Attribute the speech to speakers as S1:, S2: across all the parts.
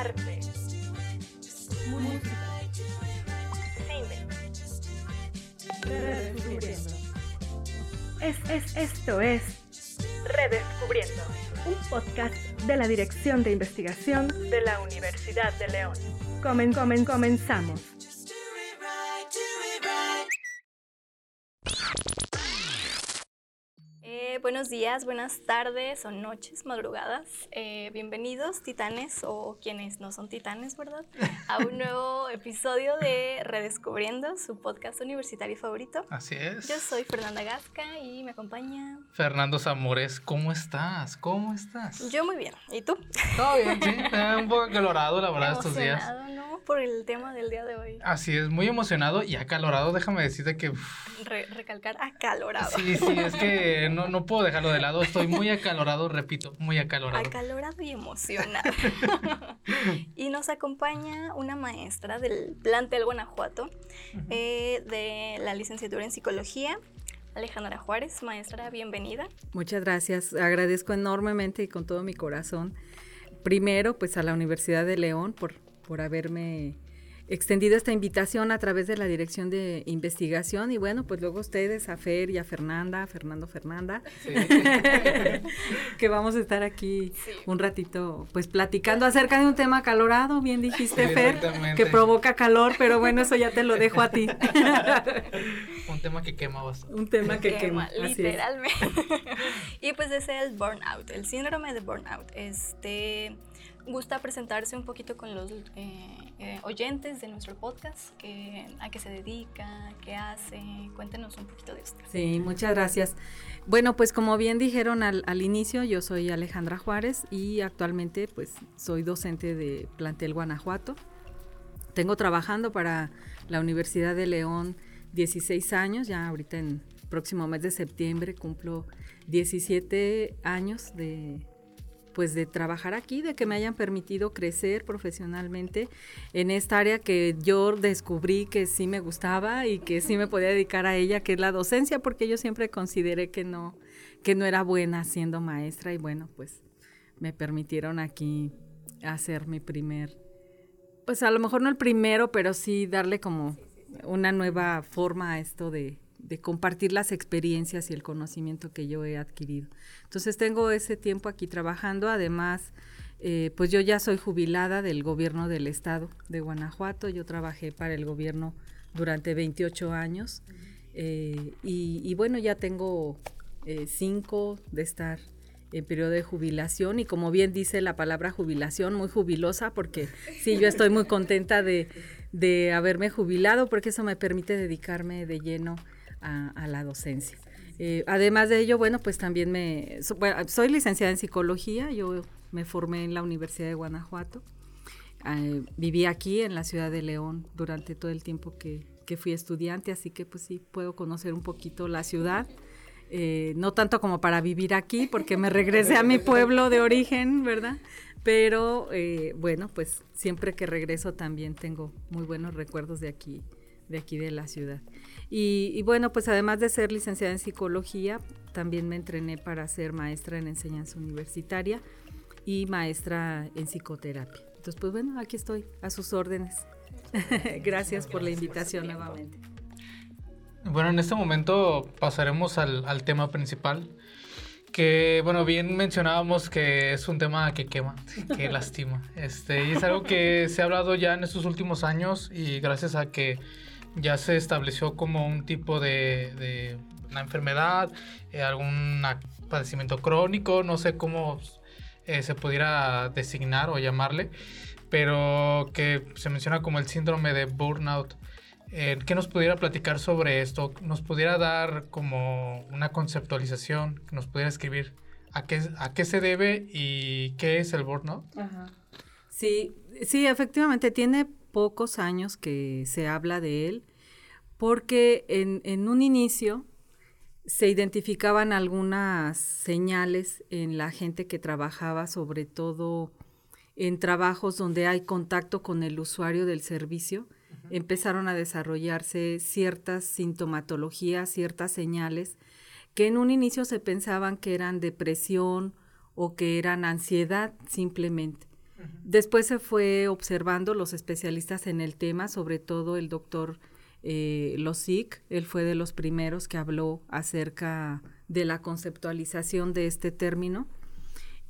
S1: arte, música, cine. Redescubriendo. Es, es, esto es Redescubriendo, un podcast de la Dirección de Investigación de la Universidad de León. Comen, comen, comenzamos.
S2: Buenos días, buenas tardes o noches, madrugadas. Eh, bienvenidos, titanes o quienes no son titanes, ¿verdad? A un nuevo episodio de Redescubriendo, su podcast universitario favorito.
S3: Así es.
S2: Yo soy Fernanda Gasca y me acompaña.
S3: Fernando Zamores, ¿cómo estás? ¿Cómo estás?
S2: Yo muy bien. ¿Y tú?
S3: Todo bien, sí. un poco acalorado, la verdad, estos días.
S2: ¿no? Por el tema del día de hoy.
S3: Así es, muy emocionado y acalorado. Déjame decirte que.
S2: recalcar acalorado.
S3: Sí, sí, es que no, no puedo dejarlo de lado. Estoy muy acalorado, repito, muy acalorado.
S2: Acalorado y emocionado. y nos acompaña una maestra del plantel Guanajuato eh, de la licenciatura en psicología. Alejandra Juárez, maestra, bienvenida.
S4: Muchas gracias, agradezco enormemente y con todo mi corazón, primero pues a la Universidad de León por, por haberme extendido esta invitación a través de la Dirección de Investigación y bueno, pues luego ustedes, a Fer y a Fernanda, Fernando Fernanda, que vamos a estar aquí un ratito pues platicando acerca de un tema calorado, bien dijiste Fer, que provoca calor, pero bueno, eso ya te lo dejo a ti.
S3: un tema que quema bastante.
S4: Un tema que, quema,
S2: literalmente. y pues ese es el burnout, el síndrome de burnout. Este gusta presentarse un poquito con los eh, eh, oyentes de nuestro podcast, que, a qué se dedica, qué hace, cuéntenos un poquito de esto.
S4: Sí, muchas gracias. Bueno, pues como bien dijeron al, al, inicio, yo soy Alejandra Juárez y actualmente pues soy docente de Plantel Guanajuato. Tengo trabajando para la Universidad de León 16 años, ya ahorita en próximo mes de septiembre cumplo 17 años de, pues de trabajar aquí, de que me hayan permitido crecer profesionalmente en esta área que yo descubrí que sí me gustaba y que sí me podía dedicar a ella, que es la docencia, porque yo siempre consideré que no, que no era buena siendo maestra y bueno, pues me permitieron aquí hacer mi primer, pues a lo mejor no el primero, pero sí darle como una nueva forma a esto de, de compartir las experiencias y el conocimiento que yo he adquirido. Entonces tengo ese tiempo aquí trabajando, además, eh, pues yo ya soy jubilada del gobierno del estado de Guanajuato, yo trabajé para el gobierno durante 28 años eh, y, bueno, ya tengo eh, cinco de estar en periodo de jubilación. Y como bien dice la palabra jubilación, muy jubilosa porque sí, yo estoy muy contenta de, de haberme jubilado porque eso me permite dedicarme de lleno a, la docencia. Eh, además de ello, bueno, pues también me, soy licenciada en psicología, yo me formé en la Universidad de Guanajuato, eh, viví aquí en la ciudad de León durante todo el tiempo que, que, fui estudiante, así que pues sí puedo conocer un poquito la ciudad. Eh, no tanto como para vivir aquí, porque me regresé a mi pueblo de origen, ¿verdad? Pero bueno, pues siempre que regreso también tengo muy buenos recuerdos de aquí, de aquí de la ciudad. Y, bueno, pues además de ser licenciada en psicología, también me entrené para ser maestra en enseñanza universitaria y maestra en psicoterapia. Entonces, pues bueno, aquí estoy, a sus órdenes. Gracias por la invitación nuevamente.
S3: Bueno, en este momento pasaremos al, al, tema principal, que bueno, bien mencionábamos que es un tema que quema, que lastima. Este, y es algo que se ha hablado ya en estos últimos años y gracias a que ya se estableció como un tipo de, una enfermedad, eh, algún padecimiento crónico, no sé cómo eh, se pudiera designar o llamarle, pero que se menciona como el síndrome de burnout. Eh, ¿Qué nos pudiera platicar sobre esto? ¿Nos pudiera dar como una conceptualización? ¿Nos pudiera escribir a qué, a qué se debe y qué es el burnout?
S4: Sí, sí, efectivamente tiene pocos años que se habla de él, porque en, un inicio se identificaban algunas señales en la gente que trabajaba, sobre todo en trabajos donde hay contacto con el usuario del servicio, empezaron a desarrollarse ciertas sintomatologías, ciertas señales que en un inicio se pensaban que eran depresión o que eran ansiedad simplemente. Después se fue observando los especialistas en el tema, sobre todo el doctor eh, él fue de los primeros que habló acerca de la conceptualización de este término.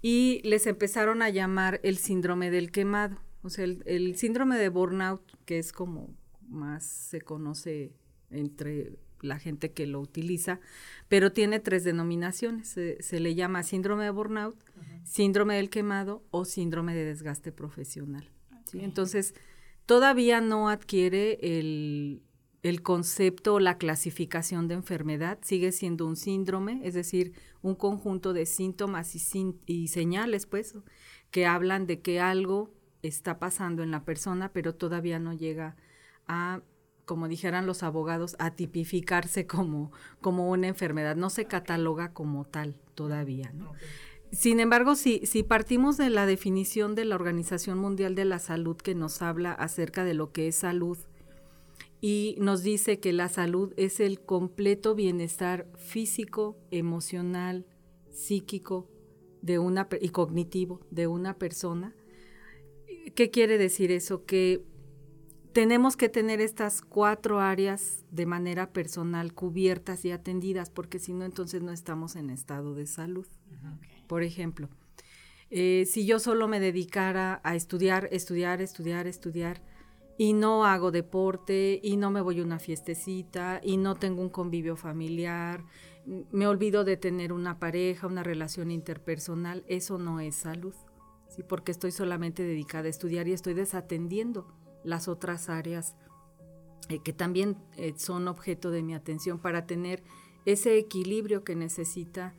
S4: Y les empezaron a llamar el síndrome del quemado. O sea, el, síndrome de burnout, que es como más se conoce entre la gente que lo utiliza, pero tiene tres denominaciones. Se, le llama síndrome de burnout, síndrome del quemado o síndrome de desgaste profesional. Entonces, todavía no adquiere el, el concepto o la clasificación de enfermedad sigue siendo un síndrome, es decir, un conjunto de síntomas y, señales, pues, que hablan de que algo está pasando en la persona, pero todavía no llega a, como dijeran los abogados, a tipificarse como, como una enfermedad, no se cataloga como tal todavía, Sin embargo, si, si partimos de la definición de la Organización Mundial de la Salud que nos habla acerca de lo que es salud, y nos dice que la salud es el completo bienestar físico, emocional, psíquico de una, y cognitivo de una persona. ¿Qué quiere decir eso? Que tenemos que tener estas cuatro áreas de manera personal cubiertas y atendidas, porque si no, entonces no estamos en estado de salud. Por ejemplo, eh, si yo solo me dedicara a estudiar, estudiar, estudiar, estudiar, y no hago deporte y no me voy a una fiestecita y no tengo un convivio familiar, me olvido de tener una pareja, una relación interpersonal, eso no es salud, ¿sí? porque estoy solamente dedicada a estudiar y estoy desatendiendo las otras áreas eh, que también eh, son objeto de mi atención para tener ese equilibrio que necesita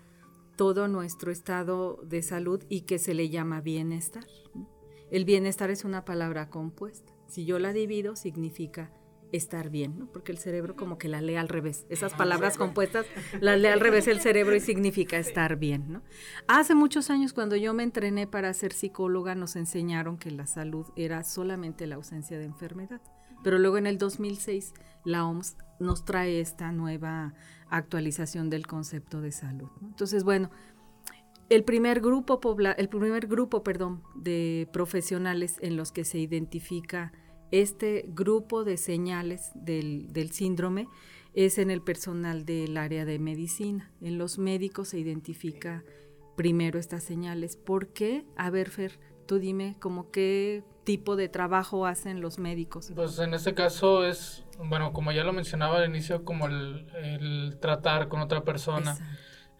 S4: todo nuestro estado de salud y que se le llama bienestar. El bienestar es una palabra compuesta. Si yo la divido, significa estar bien, ¿no? Porque el cerebro como que la lee al revés. Esas palabras compuestas las lee al revés el cerebro y significa estar bien, ¿no? Hace muchos años cuando yo me entrené para ser psicóloga nos enseñaron que la salud era solamente la ausencia de enfermedad. Pero luego en el 2006 la OMS nos trae esta nueva actualización del concepto de salud. Entonces, bueno, el primer grupo, el primer grupo perdón, de profesionales en los que se identifica este grupo de señales del, síndrome es en el personal del área de medicina. En los médicos se identifica primero estas señales. ¿Por qué? A ver, Fer, tú dime como qué tipo de trabajo hacen los médicos.
S3: Pues en este caso es, bueno, como ya lo mencionaba al inicio, como el, tratar con otra persona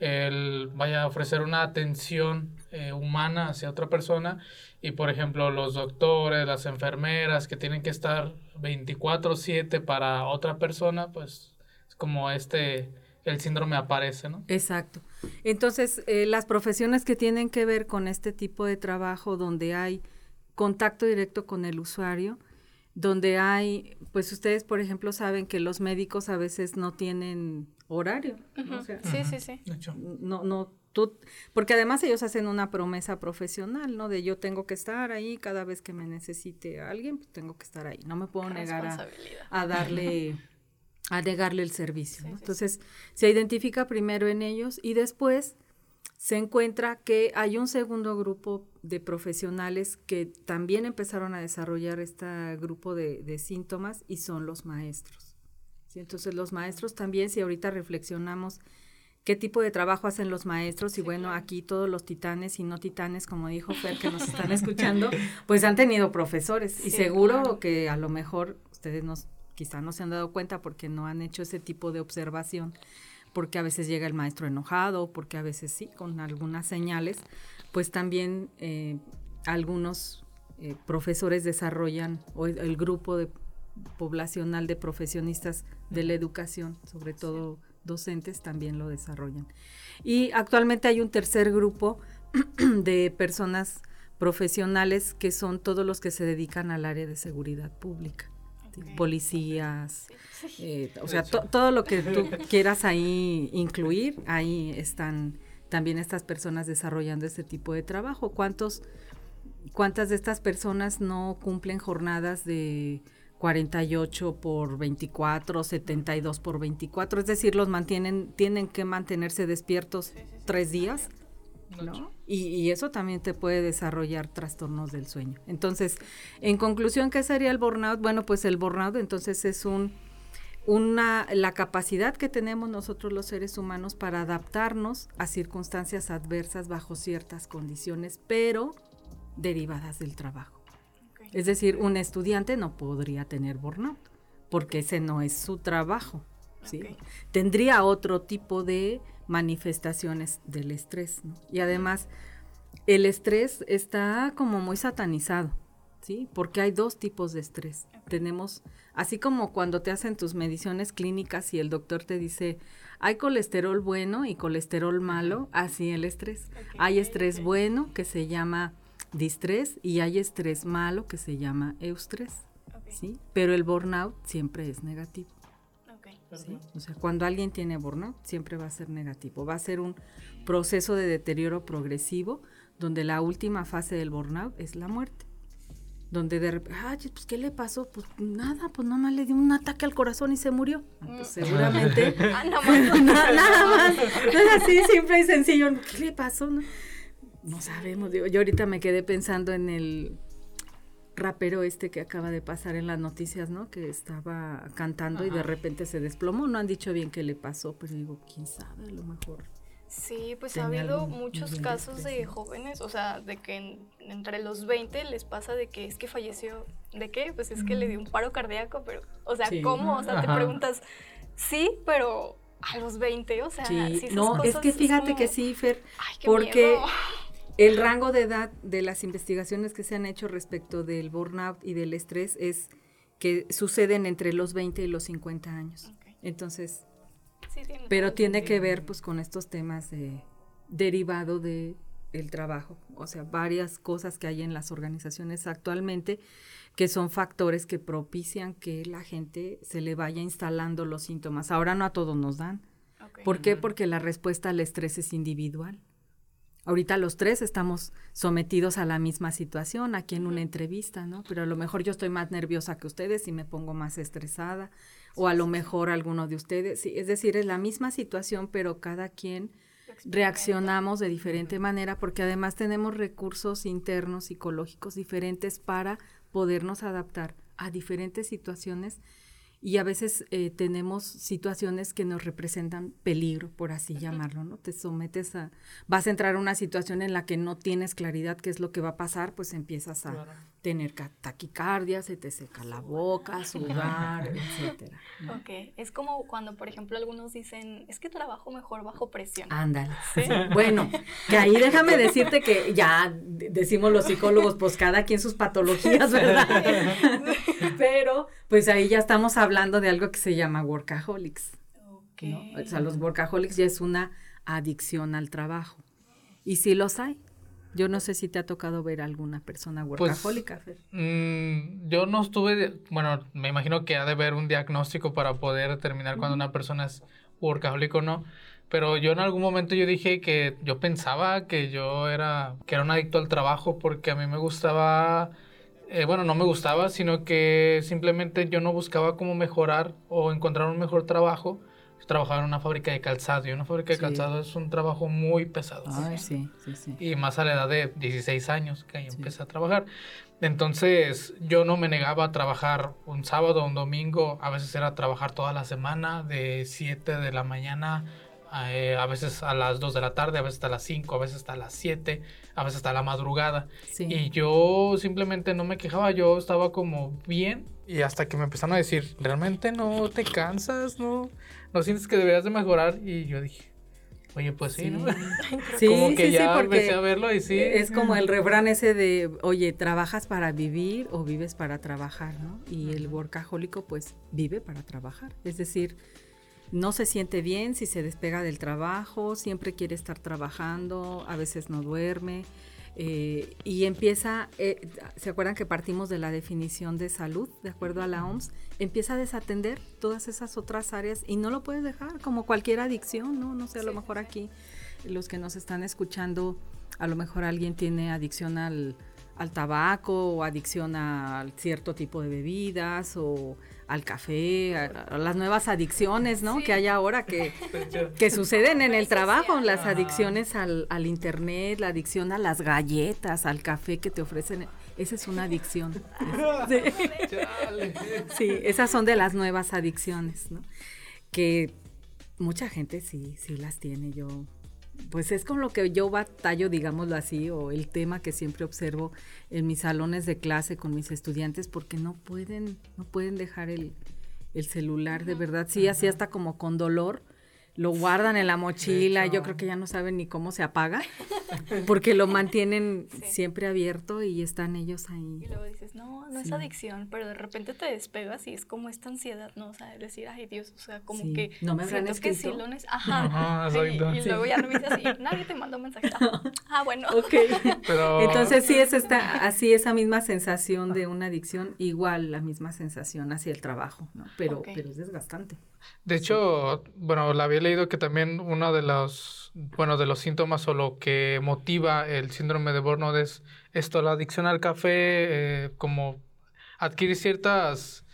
S3: el vaya a ofrecer una atención eh, humana hacia otra persona y por ejemplo los doctores, las enfermeras que tienen que estar 24/7 para otra persona, pues es como este el síndrome aparece, ¿no?
S4: Exacto. Entonces, eh, las profesiones que tienen que ver con este tipo de trabajo donde hay contacto directo con el usuario, donde hay, pues ustedes, por ejemplo, saben que los médicos a veces no tienen horario.
S2: sí, sí, sí.
S4: No, no, tú, porque además ellos hacen una promesa profesional, ¿no? De yo tengo que estar ahí cada vez que me necesite alguien, pues tengo que estar ahí. No me puedo negar a, darle, a negarle el servicio. Entonces, se identifica primero en ellos y después se encuentra que hay un segundo grupo de profesionales que también empezaron a desarrollar este grupo de, de síntomas y son los maestros. Entonces los maestros también, si ahorita reflexionamos qué tipo de trabajo hacen los maestros y bueno, aquí todos los titanes y no titanes, como dijo Fer, que nos están escuchando, pues han tenido profesores y seguro que a lo mejor ustedes nos, quizá no se han dado cuenta porque no han hecho ese tipo de observación, porque a veces llega el maestro enojado, porque a veces sí, con algunas señales, pues también eh, algunos eh, profesores desarrollan, o el grupo de poblacional de profesionistas de la educación, sobre todo docentes, también lo desarrollan. Y actualmente hay un tercer grupo de personas profesionales que son todos los que se dedican al área de seguridad pública. policías, eh, o sea, todo lo que tú quieras ahí incluir, ahí están también estas personas desarrollando este tipo de trabajo. ¿Cuántos, ¿Cuántas de estas personas no cumplen jornadas de 48 por 24, 72 por 24, es decir, los mantienen, tienen que mantenerse despiertos tres días, ¿no? Y, y, eso también te puede desarrollar trastornos del sueño. Entonces, en conclusión, ¿qué sería el burnout? Bueno, pues el burnout entonces es un una, la capacidad que tenemos nosotros los seres humanos para adaptarnos a circunstancias adversas bajo ciertas condiciones, pero derivadas del trabajo. Es decir, un estudiante no podría tener burnout, porque ese no es su trabajo. ¿sí? Tendría otro tipo de manifestaciones del estrés. Y además, el estrés está como muy satanizado. ¿sí? Porque hay dos tipos de estrés. Tenemos, así como cuando te hacen tus mediciones clínicas y el doctor te dice, hay colesterol bueno y colesterol malo, así el estrés. Hay estrés bueno que se llama distrés y hay estrés malo que se llama eustrés. ¿sí? Pero el burnout siempre es negativo. O sea, cuando alguien tiene burnout, siempre va a ser negativo. Va a ser un proceso de deterioro progresivo donde la última fase del burnout es la muerte donde de repente, ay, pues ¿qué le pasó? Pues nada, pues nada más le dio un ataque al corazón y se murió. Pues seguramente.
S2: Ah, nada más.
S4: nada más. Así, simple y sencillo. ¿Qué le pasó? No, sabemos. yo ahorita me quedé pensando en el rapero este que acaba de pasar en las noticias, ¿no? Que estaba cantando y de repente se desplomó. No han dicho bien qué le pasó, pero digo, quién sabe, a lo mejor
S2: Sí, pues ha habido muchos casos de jóvenes, o sea, de que entre los 20 les pasa de que es que falleció. ¿De qué? Pues es que le dio un paro cardíaco, pero, o sea, ¿cómo? O sea, te preguntas, sí, pero a los 20, o sea,
S4: sí, no, es que fíjate que sí, Fer, porque el rango de edad de las investigaciones que se han hecho respecto del burnout y del estrés es que suceden entre los 20 y los 50 años. Entonces, pero tiene que ver pues con estos temas de, derivado de el trabajo, o sea, varias cosas que hay en las organizaciones actualmente que son factores que propician que la gente se le vaya instalando los síntomas. Ahora no a todos nos dan. ¿Por qué? Porque la respuesta al estrés es individual. Ahorita los tres estamos sometidos a la misma situación aquí en una entrevista, ¿no? Pero a lo mejor yo estoy más nerviosa que ustedes y me pongo más estresada o a lo mejor alguno de ustedes. Sí, es decir, es la misma situación, pero cada quien reaccionamos de diferente manera porque además tenemos recursos internos psicológicos diferentes para podernos adaptar a diferentes situaciones y a veces eh, tenemos situaciones que nos representan peligro, por así llamarlo, ¿no? Te sometes a, vas a entrar a una situación en la que no tienes claridad qué es lo que va a pasar, pues empiezas a tener taquicardia, se te seca la boca, sudar, etcétera.
S2: Ok, es como cuando, por ejemplo, algunos dicen, es que trabajo mejor bajo presión.
S4: Ándale. Bueno, que ahí déjame decirte que ya decimos los psicólogos, pues cada quien sus patologías, ¿verdad? Pero, pues ahí ya estamos hablando hablando de algo que se llama workaholics. O sea, los workaholics ya es una adicción al trabajo. Y sí los hay. Yo no sé si te ha tocado ver alguna persona pues, workahólica,
S3: mm, yo no estuve, bueno, me imagino que ha de haber un diagnóstico para poder determinar cuando una persona es workaholic o no. Pero yo en algún momento yo dije que yo pensaba que yo era, que era un adicto al trabajo porque a mí me gustaba eh, bueno, no me gustaba, sino que simplemente yo no buscaba cómo mejorar o encontrar un mejor trabajo. Yo trabajaba en una fábrica de calzado y una fábrica de calzado es un trabajo muy pesado.
S4: Ay, sí, sí, sí.
S3: Y más a la edad de 16 años que ahí empecé a trabajar. Entonces yo no me negaba a trabajar un sábado, un domingo, a veces era trabajar toda la semana de 7 de la mañana eh, a veces a las 2 de la tarde, a veces hasta las 5, a veces hasta las 7, a veces hasta la madrugada. Y yo simplemente no me quejaba, yo estaba como bien. Y hasta que me empezaron a decir, ¿realmente no te cansas? ¿No, no sientes que deberías de mejorar? Y yo dije, Oye, pues sí, ¿no?
S4: Sí, como que ya empecé a verlo y sí. Es como el refrán ese de, oye, ¿trabajas para vivir o vives para trabajar, no? Y el workahólico, pues, vive para trabajar. Es decir, no se siente bien si se despega del trabajo, siempre quiere estar trabajando, a veces no duerme. Eh, y empieza, eh, ¿se acuerdan que partimos de la definición de salud, de acuerdo a la OMS? Empieza a desatender todas esas otras áreas y no lo puedes dejar, como cualquier adicción, ¿no? No sé, a lo mejor aquí los que nos están escuchando, a lo mejor alguien tiene adicción al, al tabaco o adicción a cierto tipo de bebidas o al café, a, las nuevas adicciones, ¿no? Que hay ahora que, que suceden en el trabajo, las adicciones al, al, internet, la adicción a las galletas, al café que te ofrecen. Esa es una adicción. sí, esas son de las nuevas adicciones, ¿no? Que mucha gente sí, sí las tiene. Yo pues es con lo que yo batallo, digámoslo así, o el tema que siempre observo en mis salones de clase con mis estudiantes, porque no pueden, no pueden dejar el, el celular, de verdad, sí, así hasta como con dolor, lo guardan en la mochila, yo creo que ya no saben ni cómo se apaga, porque lo mantienen siempre abierto y están ellos ahí.
S2: Y luego dices, no, no es adicción, pero de repente te despegas y es como esta ansiedad, ¿no? O sea, decir, ay Dios, o sea, como que
S4: no me
S2: siento que sí lo Ajá, y, luego ya no me dices así, nadie te manda un mensaje. Ah, bueno.
S4: Ok, entonces sí es esta, así esa misma sensación de una adicción, igual la misma sensación hacia el trabajo, ¿no? Pero, pero es desgastante.
S3: De hecho, bueno, la leído que también uno de los, bueno, de los síntomas o lo que motiva el síndrome de Burnout es esto, la adicción al café, eh, como adquirir ciertas,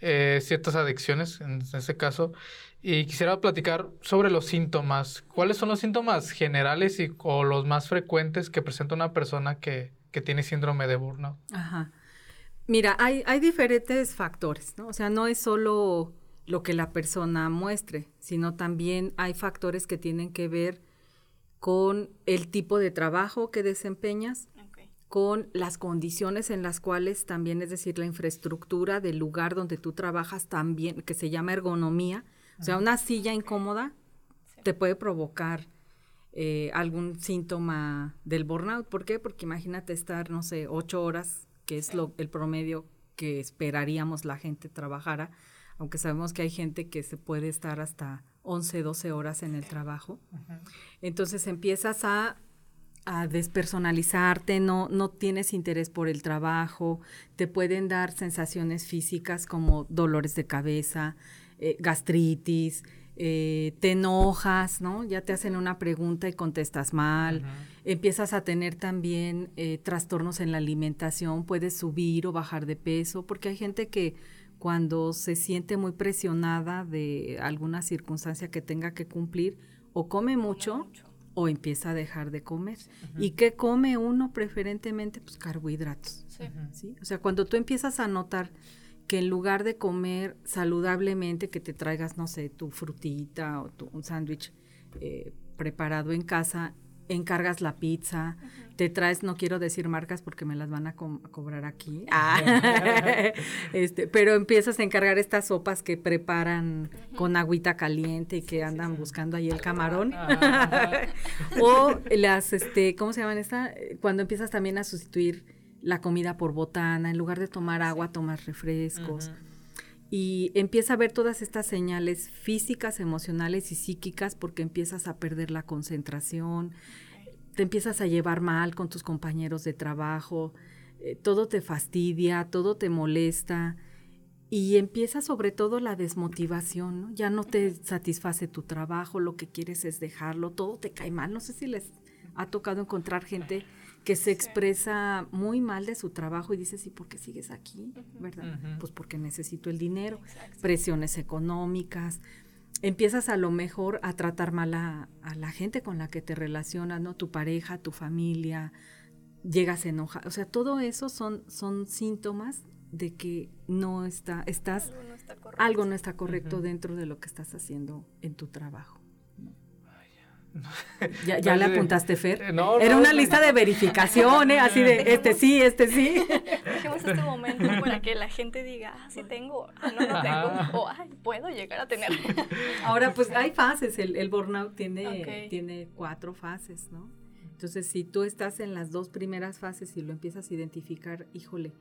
S3: eh, ciertas adicciones en ese caso. Y quisiera platicar sobre los síntomas. ¿Cuáles son los síntomas generales y, o los más frecuentes que presenta una persona que, que tiene síndrome de burnout?
S4: Ajá. Mira, hay, hay diferentes factores, ¿no? O sea, no es solo lo que la persona muestre, sino también hay factores que tienen que ver con el tipo de trabajo que desempeñas, con las condiciones en las cuales también, es decir, la infraestructura del lugar donde tú trabajas también, que se llama ergonomía, o sea, una silla incómoda te puede provocar eh, algún síntoma del burnout. ¿Por qué? Porque imagínate estar, no sé, ocho horas, que es lo, el promedio que esperaríamos la gente trabajara, aunque sabemos que hay gente que se puede estar hasta 11, 12 horas en el trabajo. Entonces empiezas a, despersonalizarte, no, no tienes interés por el trabajo, te pueden dar sensaciones físicas como dolores de cabeza, eh, gastritis, eh, te enojas, ¿no? Ya te hacen una pregunta y contestas mal. Empiezas a tener también eh, trastornos en la alimentación, puedes subir o bajar de peso, porque hay gente que cuando se siente muy presionada de alguna circunstancia que tenga que cumplir, o come mucho, o empieza a dejar de comer. ¿Y qué come uno preferentemente? Pues carbohidratos. Sí. O sea, cuando tú empiezas a notar que en lugar de comer saludablemente, que te traigas, no sé, tu frutita o tu, un sándwich eh, preparado en casa, encargas la pizza, te traes, no quiero decir marcas porque me las van a, cobrar aquí, ah. este, pero empiezas a encargar estas sopas que preparan con agüita caliente y que andan buscando ahí el camarón. o las, este, ¿cómo se llaman esta? Cuando empiezas también a sustituir la comida por botana, en lugar de tomar agua, tomas refrescos. Y empieza a ver todas estas señales físicas, emocionales y psíquicas porque empiezas a perder la concentración, te empiezas a llevar mal con tus compañeros de trabajo, eh, todo te fastidia, todo te molesta y empieza sobre todo la desmotivación, ¿no? Ya no te satisface tu trabajo, lo que quieres es dejarlo, todo te cae mal. No sé si les ha tocado encontrar gente que se expresa muy mal de su trabajo y dices, ¿y por qué sigues aquí? ¿Verdad? Pues porque necesito el dinero, presiones económicas. Empiezas a lo mejor a tratar mal a, la gente con la que te relacionas, ¿no? Tu pareja, tu familia, llegas a enojar. O sea, todo eso son, son síntomas de que no está, estás, algo no está correcto, dentro de lo que estás haciendo en tu trabajo. ¿Ya, ya le apuntaste, Fer? Eh, Era una lista de verificación, ¿eh? Así de, este sí, este sí.
S2: Dejemos este momento para que la gente diga, ah, sí tengo, ah, no, no tengo, o ay, puedo llegar a tener.
S4: Ahora, pues hay fases, el, el burnout tiene, tiene cuatro fases, ¿no? Entonces, si tú estás en las dos primeras fases y lo empiezas a identificar, híjole,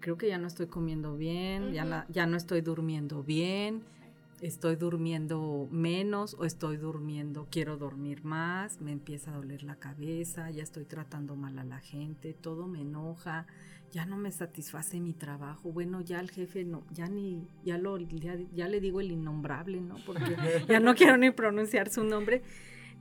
S4: creo que ya no estoy comiendo bien, ya, ya no estoy durmiendo bien, estoy durmiendo menos o estoy durmiendo, quiero dormir más, me empieza a doler la cabeza, ya estoy tratando mal a la gente, todo me enoja, ya no me satisface mi trabajo, bueno, ya el jefe no, ya ni, ya lo, ya, le digo el innombrable, ¿no? Porque ya no quiero ni pronunciar su nombre.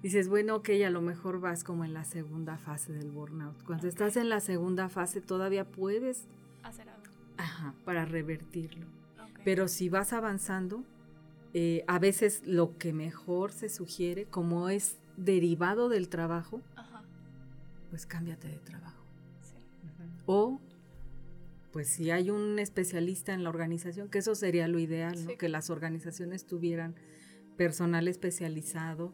S4: dices, bueno, ok, a lo mejor vas como en la segunda fase del burnout. Cuando estás en la segunda fase todavía puedes
S2: Hacer algo.
S4: ajá, para revertirlo.
S2: Ok.
S4: Pero si vas avanzando, eh, a veces lo que mejor se sugiere, como es derivado del trabajo,
S2: Ajá,
S4: pues cámbiate de trabajo.
S2: sí.
S4: O, pues si hay un especialista en la organización, que eso sería lo ideal. Que las organizaciones tuvieran personal especializado.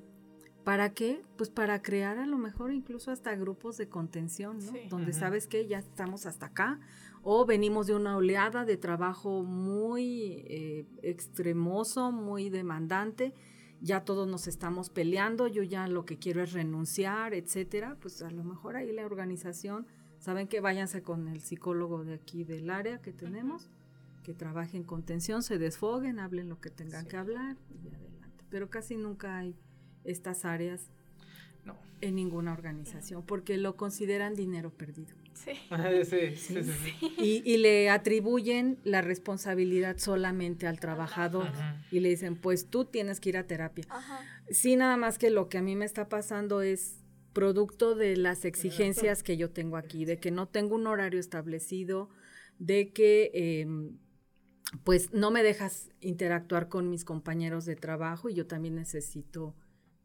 S4: ¿Para qué? Pues para crear a lo mejor incluso hasta grupos de contención, ¿no?
S2: Sí.
S4: Donde sabes que ya estamos hasta acá o venimos de una oleada de trabajo muy eh, extremoso, muy demandante, ya todos nos estamos peleando, yo ya lo que quiero es renunciar, etcétera, pues a lo mejor ahí la organización, saben que váyanse con el psicólogo de aquí del área que tenemos, que trabajen con tensión, se desfoguen, hablen lo que tengan
S3: Sí.
S4: que hablar y adelante. Pero casi nunca hay estas áreas
S3: No.
S4: en ninguna organización porque lo consideran dinero perdido.
S2: Sí.
S3: sí, sí, sí, sí.
S4: Y, y le atribuyen la responsabilidad solamente al trabajador
S3: Ajá.
S4: y le dicen, pues tú tienes que ir a terapia.
S2: Ajá.
S4: Sí, nada más que lo que a mí me está pasando es producto de las exigencias que yo tengo aquí, de que no tengo un horario establecido, de que em, pues no me dejas interactuar con mis compañeros de trabajo y yo también necesito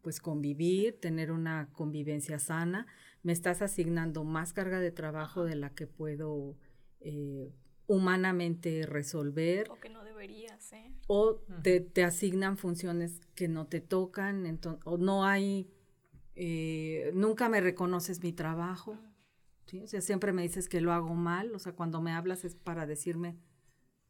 S4: pues convivir, tener una convivencia sana. Me estás asignando más carga de trabajo de la que puedo eh, humanamente resolver
S2: O que no deberías, ¿eh?
S4: o te, te asignan funciones que no te tocan, o no hay, eh, nunca me reconoces mi trabajo, ¿sí? o sea, siempre me dices que lo hago mal, o sea, cuando me hablas es para decirme,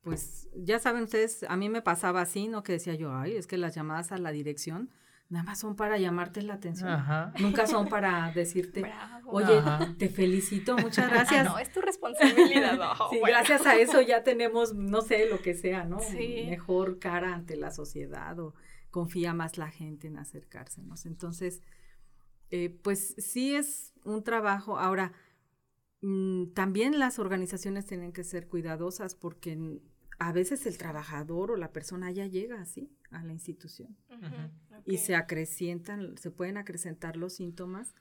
S4: pues ya saben ustedes, a mí me pasaba así, ¿no? Que decía yo, ay, es que las llamadas a la dirección nada más son para llamarte la atención,
S3: Ajá.
S4: nunca son para decirte,
S2: Bravo.
S4: oye,
S3: Ajá.
S4: te felicito, muchas
S2: Ah,
S4: gracias.
S2: no, es tu responsabilidad. No,
S4: Sí,
S2: bueno.
S4: gracias a eso ya tenemos, no sé, lo que sea, ¿no?
S2: Sí.
S4: Mejor cara ante la sociedad o confía más la gente en acercársenos. Entonces, eh, pues sí es un trabajo. Ahora, mm, también las organizaciones tienen que ser cuidadosas porque a veces el trabajador o la persona ya llega así a la institución. Y se acrecientan, se pueden acrecentar los síntomas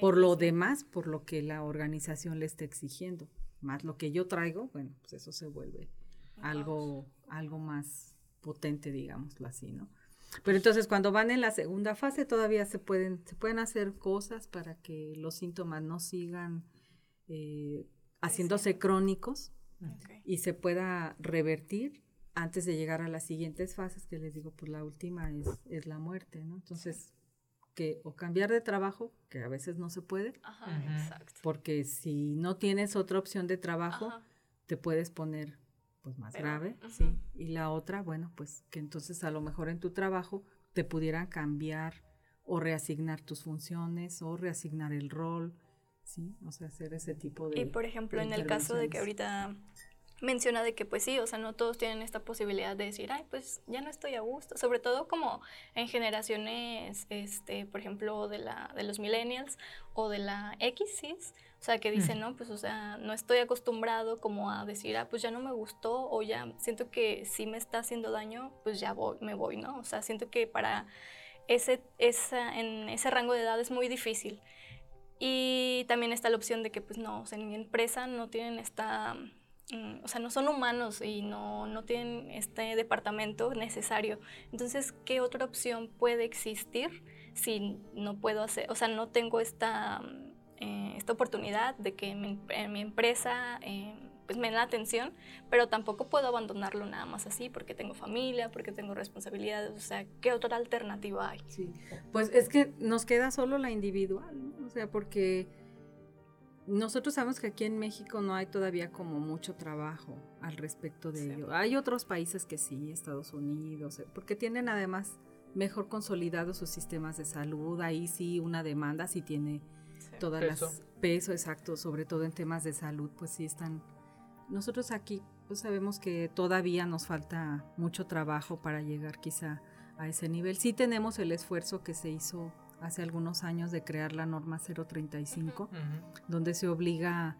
S4: por lo demás, por lo que la organización le está exigiendo, más lo que yo traigo, bueno, pues eso se vuelve algo, algo más potente, digámoslo así, ¿no? Pero entonces cuando van en la segunda fase todavía se pueden, se pueden hacer cosas para que los síntomas no sigan eh, haciéndose crónicos y se pueda revertir antes de llegar a las siguientes fases, que les digo, pues la última es, es la muerte, ¿no? Entonces, que o cambiar de trabajo, que a veces no se puede,
S2: Ajá, exacto.
S4: porque si no tienes otra opción de trabajo,
S2: Ajá.
S4: te puedes poner pues más
S2: Peor,
S4: grave,
S2: ujú.
S4: sí. Y la otra, bueno, pues que entonces a lo mejor en tu trabajo te pudieran cambiar o reasignar tus funciones o reasignar el rol, sí, o sea, hacer ese tipo de
S2: Y por ejemplo, en el caso de que ahorita menciona de que pues sí, o sea, no todos tienen esta posibilidad de decir, ay, pues ya no estoy a gusto, sobre todo como en generaciones, este, por ejemplo, de, la, de los millennials o de la X. O sea, que dicen, no, pues, o sea, no estoy acostumbrado como a decir, ah, pues ya no me gustó o ya siento que sí me está haciendo daño, pues ya voy, me voy, ¿no? O sea, siento que para ese, esa, en ese rango de edad es muy difícil. Y también está la opción de que, pues no, o sea, en mi empresa no tienen esta, o sea, no son humanos y no, no tienen este departamento necesario. Entonces, ¿qué otra opción puede existir si no puedo hacer, o sea, no tengo esta, mm, eh, esta oportunidad de que mi, en mi empresa eh, pues me den la atención, pero tampoco puedo abandonarlo nada más así porque tengo familia, porque tengo responsabilidades, o sea, ¿qué otra alternativa hay?
S4: Sí, pues es que nos queda solo la individual, ¿no? O sea, porque nosotros sabemos que aquí en México no hay todavía como mucho trabajo al respecto de
S2: Sí.
S4: ello. Hay otros países que sí, Estados Unidos, eh, porque tienen además mejor consolidados sus sistemas de salud. Ahí sí una demanda sí tiene todas
S3: Peso.
S4: las peso exacto, sobre todo en temas de salud, pues sí están. Nosotros aquí pues sabemos que todavía nos falta mucho trabajo para llegar quizá a ese nivel. Sí tenemos el esfuerzo que se hizo hace algunos años de crear la norma 035,
S3: Ujú.
S4: donde se obliga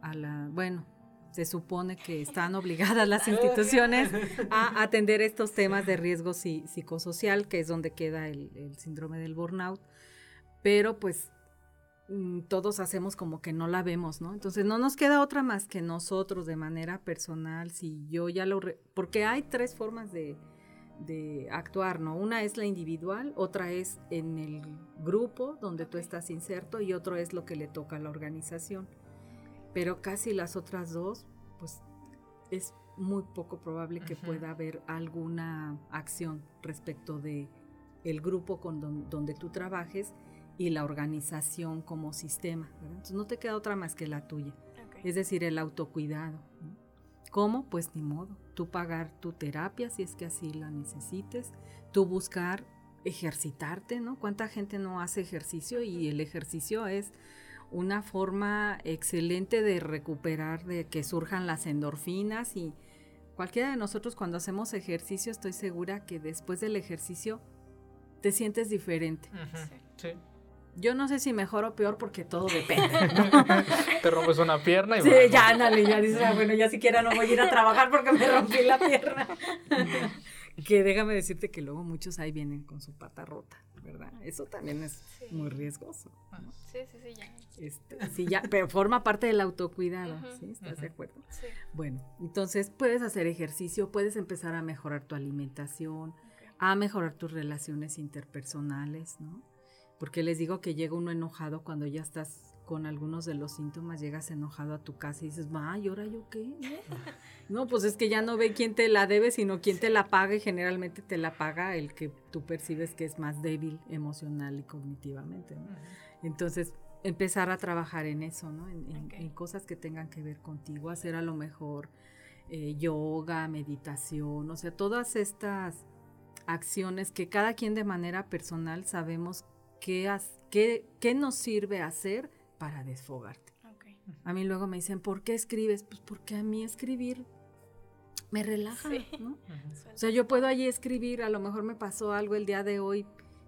S4: a la, bueno, se supone que están obligadas las instituciones a atender estos temas de riesgo psicosocial, que es donde queda el, el síndrome del burnout, pero pues mm, todos hacemos como que no la vemos, ¿no? Entonces no nos queda otra más que nosotros de manera personal, si yo ya lo... porque hay tres formas de, de actuar, ¿no? Una es la individual, otra es en el grupo donde tú estás inserto y otro es lo que le toca a la organización. Pero casi las otras dos, pues es muy poco probable que pueda haber alguna acción respecto de el grupo con donde tú trabajes y la organización como sistema. Entonces no te queda otra más que la tuya. Es decir, el autocuidado. ¿Cómo? Pues ni modo. Tú pagar tu terapia si es que así la necesites. Tú buscar ejercitarte, ¿no? ¿Cuánta gente no hace ejercicio? Y el ejercicio es una forma excelente de recuperar, de que surjan las endorfinas y cualquiera de nosotros cuando hacemos ejercicio estoy segura que después del ejercicio te sientes diferente. sí. Yo no sé si mejor o peor porque todo depende.
S3: Te rompes una pierna y
S4: Sí, ya, ándale, ya dices, ah, bueno, ya siquiera no voy a ir a trabajar porque me rompí la pierna. que déjame decirte que luego muchos ahí vienen con su pata rota, ¿verdad? Eso también es muy riesgoso.
S2: Sí, sí, sí, ya.
S4: Este, sí, ya, pero forma parte del autocuidado, ¿sí? ¿Estás de acuerdo? Sí. Bueno, entonces puedes hacer ejercicio, puedes empezar a mejorar tu alimentación, a mejorar tus relaciones interpersonales, ¿no? Porque les digo que llega uno enojado cuando ya estás con algunos de los síntomas, llegas enojado a tu casa y dices, va, ¿y ahora yo qué? No, pues es que ya no ve quién te la debe, sino quién te la paga y generalmente te la paga el que tú percibes que es más débil emocional y cognitivamente. Entonces, empezar a trabajar en eso, ¿no? En, cosas que tengan que ver contigo, hacer a lo mejor eh, yoga, meditación, o sea, todas estas acciones que cada quien de manera personal sabemos qué, qué, nos sirve hacer para desfogarte. A mí luego me dicen, ¿por qué escribes? Pues porque a mí escribir me relaja, ¿no? O sea, yo puedo allí escribir, a lo mejor me pasó algo el día de hoy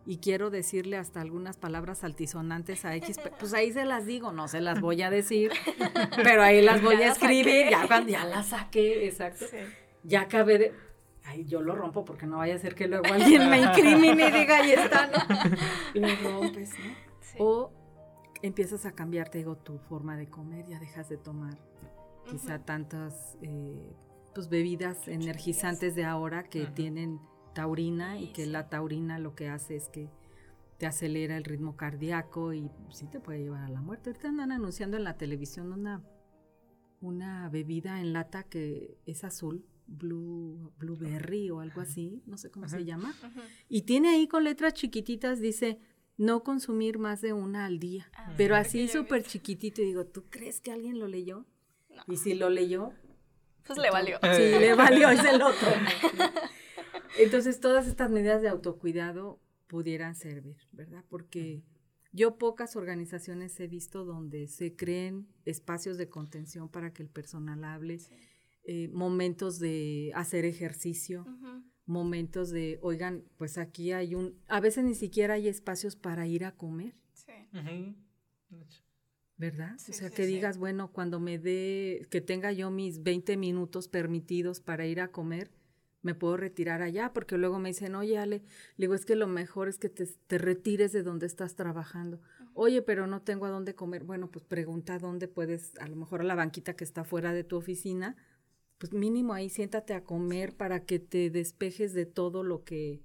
S4: y quiero decirle hasta algunas palabras altisonantes a X, pues ahí se las digo, no se las voy a decir, pero ahí las voy a escribir, ya cuando ya las saqué, exacto. Ya acabé de, ay, yo lo rompo porque no vaya a ser que luego alguien me incrimine y diga, ahí está, ¿no? Y lo rompes, ¿no? O empiezas a cambiar, te digo, tu forma de comer, ya dejas de tomar quizá tantas eh, pues, bebidas energizantes de ahora que tienen taurina y que la taurina lo que hace es que te acelera el ritmo cardíaco y sí te puede llevar a la muerte. Ahorita andan anunciando en la televisión una, una bebida en lata que es azul, Blue, Blueberry o algo así, no sé cómo se llama. Y tiene ahí con letras chiquititas, dice, no consumir más de una al día. Ah, Pero así súper chiquitito. Y digo, ¿tú crees que alguien lo leyó? Y si lo leyó...
S2: Pues le valió.
S4: Sí, le valió, es el otro. Entonces, todas estas medidas de autocuidado pudieran servir, ¿verdad? Porque yo pocas organizaciones he visto donde se creen espacios de contención para que el personal hable. Eh, momentos de hacer ejercicio, momentos de, oigan, pues aquí hay un, a veces ni siquiera hay espacios para ir a comer. Sí. ¿Verdad? o sea, que digas, bueno, cuando me dé, que tenga yo mis 20 minutos permitidos para ir a comer, me puedo retirar allá, porque luego me dicen, oye, Ale, le digo, es que lo mejor es que te, te retires de donde estás trabajando. Oye, pero no tengo a dónde comer. Bueno, pues pregunta dónde puedes, a lo mejor a la banquita que está fuera de tu oficina, pues mínimo ahí siéntate a comer para que te despejes de todo lo que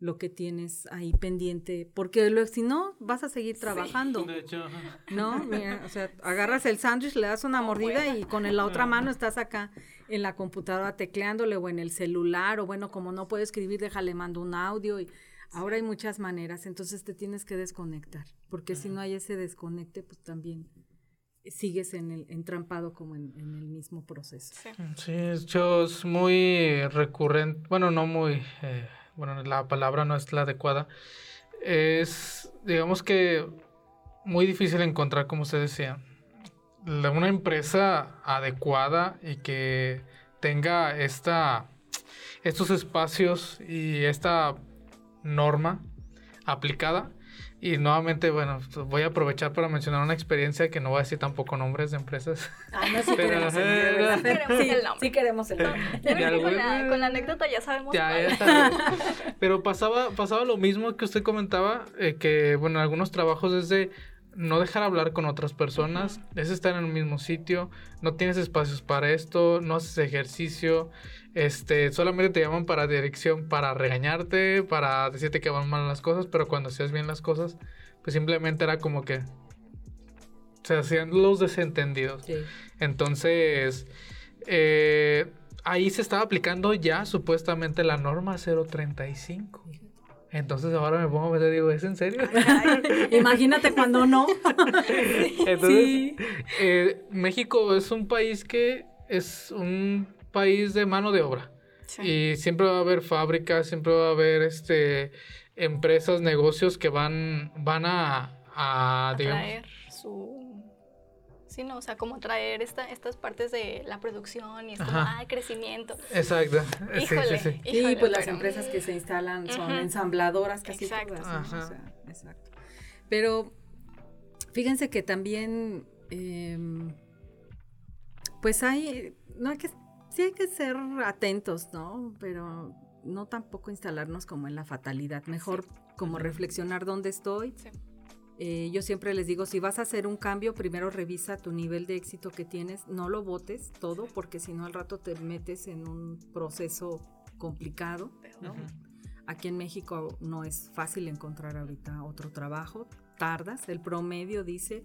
S4: lo que tienes ahí pendiente, porque luego si no vas a seguir trabajando. de hecho. No, mira, o sea, agarras el sándwich, le das una mordida y con la otra mano estás acá en la computadora tecleándole o en el celular o bueno, como no puedo escribir, déjale mando un audio y ahora hay muchas maneras, entonces te tienes que desconectar, porque si no hay ese desconecte, pues también sigues en el, entrampado como en, el mismo proceso.
S3: Sí, hecho es muy recurrente, bueno, no muy, eh, bueno, la palabra no es la adecuada, es, digamos que, muy difícil encontrar, como usted decía, una empresa adecuada y que tenga esta, estos espacios y esta norma aplicada Y nuevamente, bueno, voy a aprovechar para mencionar una experiencia que no voy a decir tampoco nombres de empresas.
S4: Ah, no, sí queremos el nombre, ¿verdad?
S2: Sí queremos
S4: Sí,
S2: el nombre.
S4: sí queremos el nombre.
S2: Con, la, con la anécdota ya sabemos
S3: Ya,
S2: cuál.
S3: ya está. Pero pasaba, pasaba lo mismo que usted comentaba, eh, que bueno, en algunos trabajos es de no dejar hablar con otras personas, es estar en el mismo sitio, no tienes espacios para esto, no haces ejercicio, este, solamente te llaman para dirección, para regañarte, para decirte que van mal las cosas, pero cuando hacías bien las cosas, pues simplemente era como que se hacían los desentendidos.
S4: Sí.
S3: Entonces, eh, ahí se estaba aplicando ya supuestamente la norma 035. Entonces ahora me pongo a pensar, digo, ¿es en serio?
S4: Imagínate cuando no.
S3: Entonces,
S4: Sí.
S3: eh, México es un país que es un país de mano de obra.
S2: Sí.
S3: Y siempre va a haber fábricas, siempre va a haber este empresas, negocios que van, van a, a, digamos,
S2: atraer su... Sí, no, o sea, como traer esta, estas partes de la producción y es como,
S3: Ajá.
S2: ah, crecimiento.
S3: Exacto. Sí,
S2: Híjole,
S3: sí, sí.
S4: Sí,
S2: híjole,
S4: pues las empresas que se instalan son ensambladoras casi
S2: Exacto.
S4: todas. ¿no?
S3: Ajá.
S4: O sea, exacto. Pero fíjense que también, em, pues hay, no hay que, sí hay que ser atentos, ¿no? Pero no tampoco instalarnos como en la fatalidad. Mejor como reflexionar dónde estoy. Eh, yo siempre les digo, si vas a hacer un cambio, primero revisa tu nivel de éxito que tienes, no lo votes todo, porque si no al rato te metes en un proceso complicado. Aquí en México no es fácil encontrar ahorita otro trabajo, tardas, el promedio dice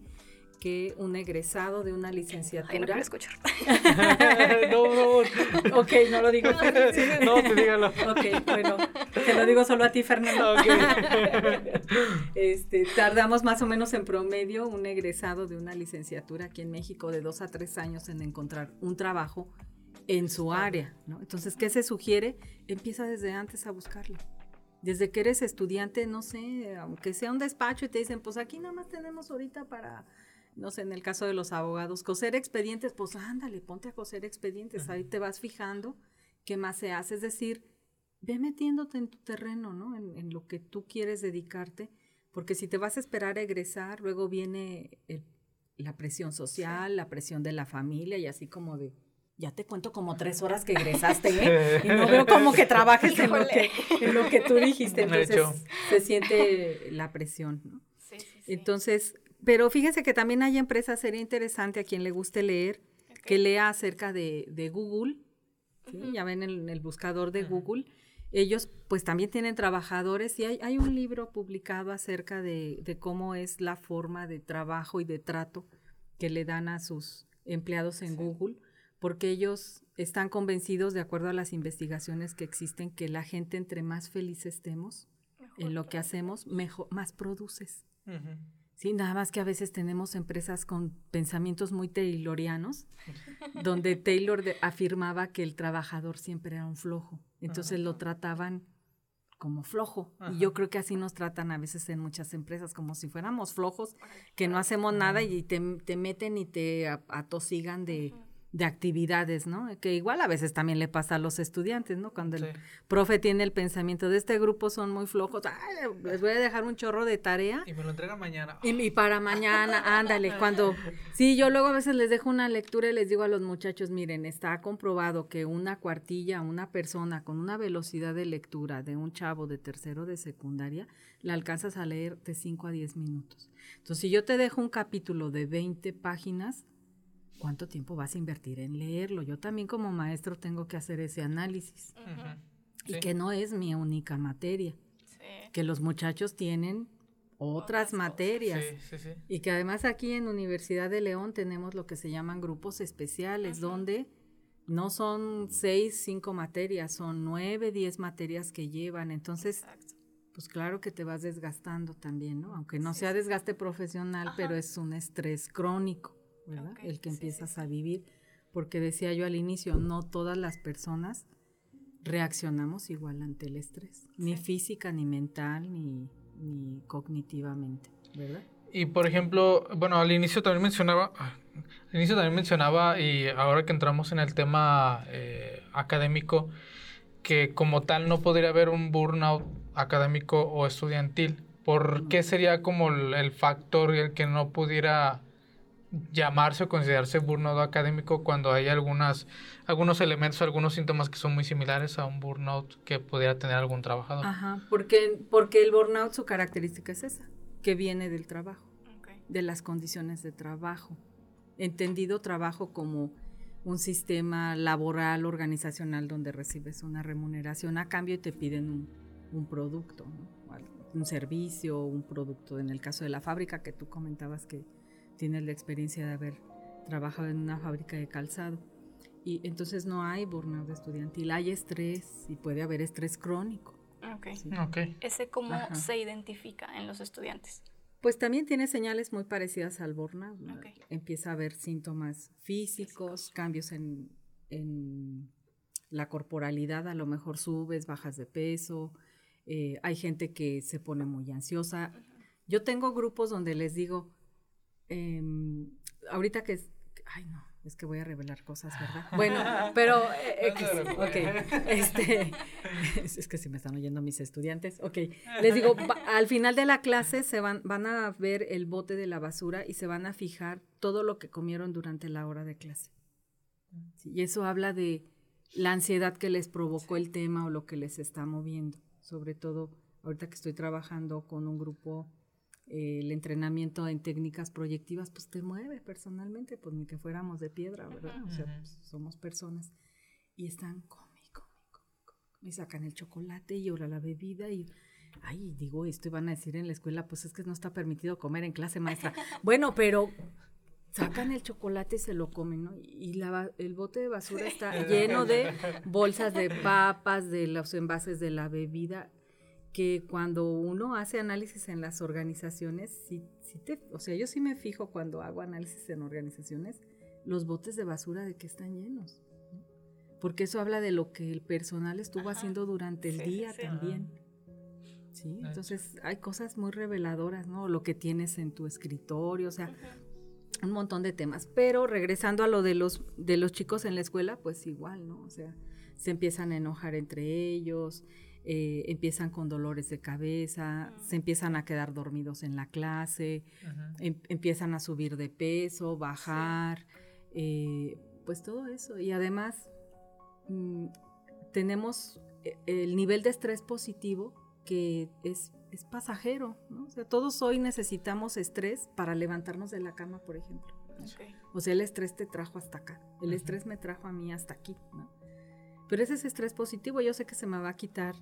S4: que un egresado de una
S2: Ay, no
S4: licenciatura...
S2: quiero escuchar.
S3: no, no,
S4: ok, no lo digo.
S3: no, te dígalo.
S4: Ok, bueno, te lo digo solo a ti, Fernando.
S3: Ok.
S4: Este, tardamos más o menos en promedio un egresado de una licenciatura aquí en México de dos a tres años en encontrar un trabajo en su área, ¿no? Entonces, ¿qué se sugiere? Empieza desde antes a buscarlo. Desde que eres estudiante, no sé, aunque sea un despacho y te dicen, pues aquí nada más tenemos ahorita para, no sé, en el caso de los abogados, coser expedientes, pues ándale, ponte a coser expedientes, ahí te vas fijando qué más se hace, es decir, ve metiéndote en tu terreno, ¿no? En, en lo que tú quieres dedicarte, porque si te vas a esperar a egresar, luego viene el- la presión social, la presión de la familia y así como de, ya te cuento como tres horas que egresaste, ¿eh? Y no veo como que trabajes en lo que, en lo que tú dijiste, entonces se siente la presión, ¿no?
S2: Sí, sí, sí.
S4: Entonces, pero fíjense que también hay empresas, sería interesante a quien le guste leer, que lea acerca de, de Google, ya ven en el buscador de. Google, ellos pues también tienen trabajadores y hay, hay un libro publicado acerca de, de cómo es la forma de trabajo y de trato que le dan a sus empleados en
S2: Sí.
S4: Google, porque ellos están convencidos, de acuerdo a las investigaciones que existen, que la gente entre más feliz estemos
S2: Mejor
S4: en lo que hacemos, mejor, más produces.
S3: Ujú.
S4: Sí, nada más que a veces tenemos empresas con pensamientos muy taylorianos, donde Taylor de- afirmaba que el trabajador siempre era un flojo. Entonces lo trataban como flojo.
S3: Ajá.
S4: Y yo creo que así nos tratan a veces en muchas empresas, como si fuéramos flojos, que no hacemos nada y te, te meten y te atosigan de. De actividades, ¿no? Que igual a veces también le pasa a los estudiantes, ¿no? Cuando el
S3: Sí.
S4: profe tiene el pensamiento de este grupo son muy flojos, "Ay, les voy a dejar un chorro de tarea.
S3: Y me lo entregan mañana.
S4: Y, y para mañana, ándale, cuando... Sí, yo luego a veces les dejo una lectura y les digo a los muchachos, miren, está comprobado que una cuartilla, una persona con una velocidad de lectura de un chavo de tercero de secundaria, la alcanzas a leer de 5 a 10 minutos. Entonces, si yo te dejo un capítulo de 20 páginas, ¿cuánto tiempo vas a invertir en leerlo? Yo también como maestro tengo que hacer ese análisis. Y
S3: Sí.
S4: que no es mi única materia,
S2: Sí.
S4: que los muchachos tienen otras materias.
S3: Sí, sí, sí.
S4: Y que además aquí en Universidad de León tenemos lo que se llaman grupos especiales, donde no son seis, cinco materias, son nueve, diez materias que llevan. Entonces,
S2: Exacto.
S4: pues claro que te vas desgastando también, ¿no? Aunque no
S2: Sí,
S4: sea desgaste profesional,
S2: Ajá.
S4: pero es un estrés crónico, El que
S2: sí,
S4: empiezas
S2: sí.
S4: a vivir. Porque decía yo al inicio, no todas las personas reaccionamos igual ante el estrés, ni física, ni mental, ni, ni cognitivamente, ¿verdad?
S3: Y por ejemplo, bueno, al inicio también mencionaba, ah, al inicio también mencionaba, y ahora que entramos en el tema eh, académico, que como tal no podría haber un burnout académico o estudiantil, ¿Por qué sería como el, el factor el que no pudiera llamarse o considerarse burnout académico cuando hay algunas, algunos elementos, algunos síntomas que son muy similares a un burnout que pudiera tener algún trabajador.
S4: Ajá, porque, porque el burnout su característica es esa, que viene del trabajo, de las condiciones de trabajo. Entendido trabajo como un sistema laboral, organizacional, donde recibes una remuneración a cambio y te piden un, un producto, un servicio, un producto. En el caso de la fábrica que tú comentabas que tienes la experiencia de haber trabajado en una fábrica de calzado. Y entonces no hay burnout estudiantil, hay estrés y puede haber estrés crónico.
S2: Ok.
S4: ¿sí?
S3: Ok.
S2: ¿Ese cómo
S4: Ajá.
S2: se identifica en los estudiantes?
S4: Pues también tiene señales muy parecidas al burnout. ¿no?
S2: Ok.
S4: Empieza a haber síntomas físicos, cambios en, en la corporalidad, a lo mejor subes, bajas de peso. eh, hay gente que se pone muy ansiosa. Yo tengo grupos donde les digo, em, ahorita que... es- Ay, no, es que voy a revelar cosas, ¿verdad? Bueno, pero... eh,
S3: No te
S4: X,
S3: preocupes.
S4: ok, este... Es, que si me están oyendo mis estudiantes. Ok, les digo, va- al final de la clase se van, van a ver el bote de la basura y se van a fijar todo lo que comieron durante la hora de clase. Sí, y eso habla de la ansiedad que les provocó el tema o lo que les está moviendo. Sobre todo ahorita que estoy trabajando con un grupo, eh, el entrenamiento en técnicas proyectivas, pues te mueve personalmente, pues ni que fuéramos de piedra, ¿verdad? O sea, pues, somos personas. Y están come, come, come, come. Me sacan el chocolate y ahora la bebida y... Ay, digo esto y van a decir en la escuela, pues es que no está permitido comer en clase maestra. Bueno, pero sacan el chocolate y se lo comen, ¿no? Y la, el bote de basura está lleno de bolsas de papas, de los envases de la bebida, que cuando uno hace análisis en las organizaciones, sí, sí te, o sea, yo sí me fijo cuando hago análisis en organizaciones, los botes de basura de que están llenos. ¿no? Porque eso habla de lo que el personal estuvo
S2: Ajá.
S4: haciendo durante el
S2: Sí,
S4: día
S2: sí.
S4: también. Sí, entonces hay cosas muy reveladoras, ¿no? Lo que tienes en tu escritorio, o sea, un montón de temas. Pero regresando a lo de los, de los chicos en la escuela, pues igual, ¿no? O sea, se empiezan a enojar entre ellos, eh, empiezan con dolores de cabeza, se empiezan a quedar dormidos en la clase, em- empiezan a subir de peso, bajar, eh, pues todo eso. Y además, mm, tenemos eh, el nivel de estrés positivo que es, es pasajero, ¿no? O sea, todos hoy necesitamos estrés para levantarnos de la cama, por ejemplo.
S2: Ok.
S4: O sea, el estrés te trajo hasta acá, el estrés me trajo a mí hasta aquí, ¿no? Pero ese es estrés positivo, yo sé que se me va a quitar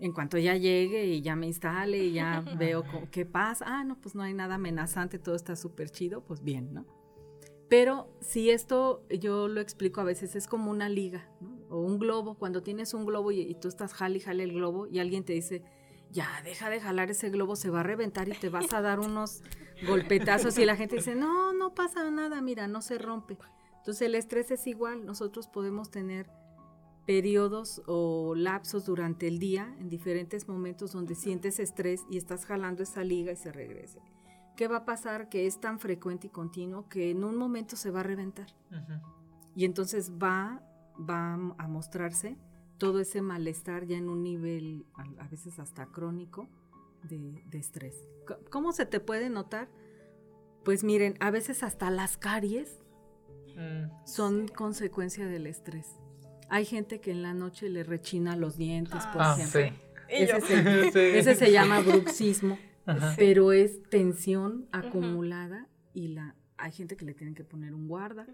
S4: en cuanto ya llegue y ya me instale y ya veo qué pasa. Ah, no, pues no hay nada amenazante, todo está súper chido, pues bien, ¿no? Pero si esto yo lo explico a veces, es como una liga, ¿no? O un globo, cuando tienes un globo y, y tú estás jale y jale el globo y alguien te dice, ya, deja de jalar ese globo, se va a reventar y te vas a dar unos golpetazos y la gente dice, no, no pasa nada, mira, no se rompe. Entonces el estrés es igual, nosotros podemos tener periodos o lapsos durante el día en diferentes momentos donde sientes estrés y estás jalando esa liga y se regrese. ¿Qué va a pasar? Que es tan frecuente y continuo que en un momento se va a reventar. Y entonces va, va a mostrarse todo ese malestar ya en un nivel a, veces hasta crónico de, de estrés. ¿Cómo se te puede notar? Pues miren, a veces hasta las caries
S3: Mm.
S4: son consecuencia del estrés. Hay gente que en la noche le rechina los dientes, por
S3: Ah,
S4: ejemplo.
S3: sí.
S4: Ese, se,
S3: Sí.
S4: ese se llama bruxismo,
S3: Ajá.
S4: pero es tensión acumulada y la hay gente que le tienen que poner un guarda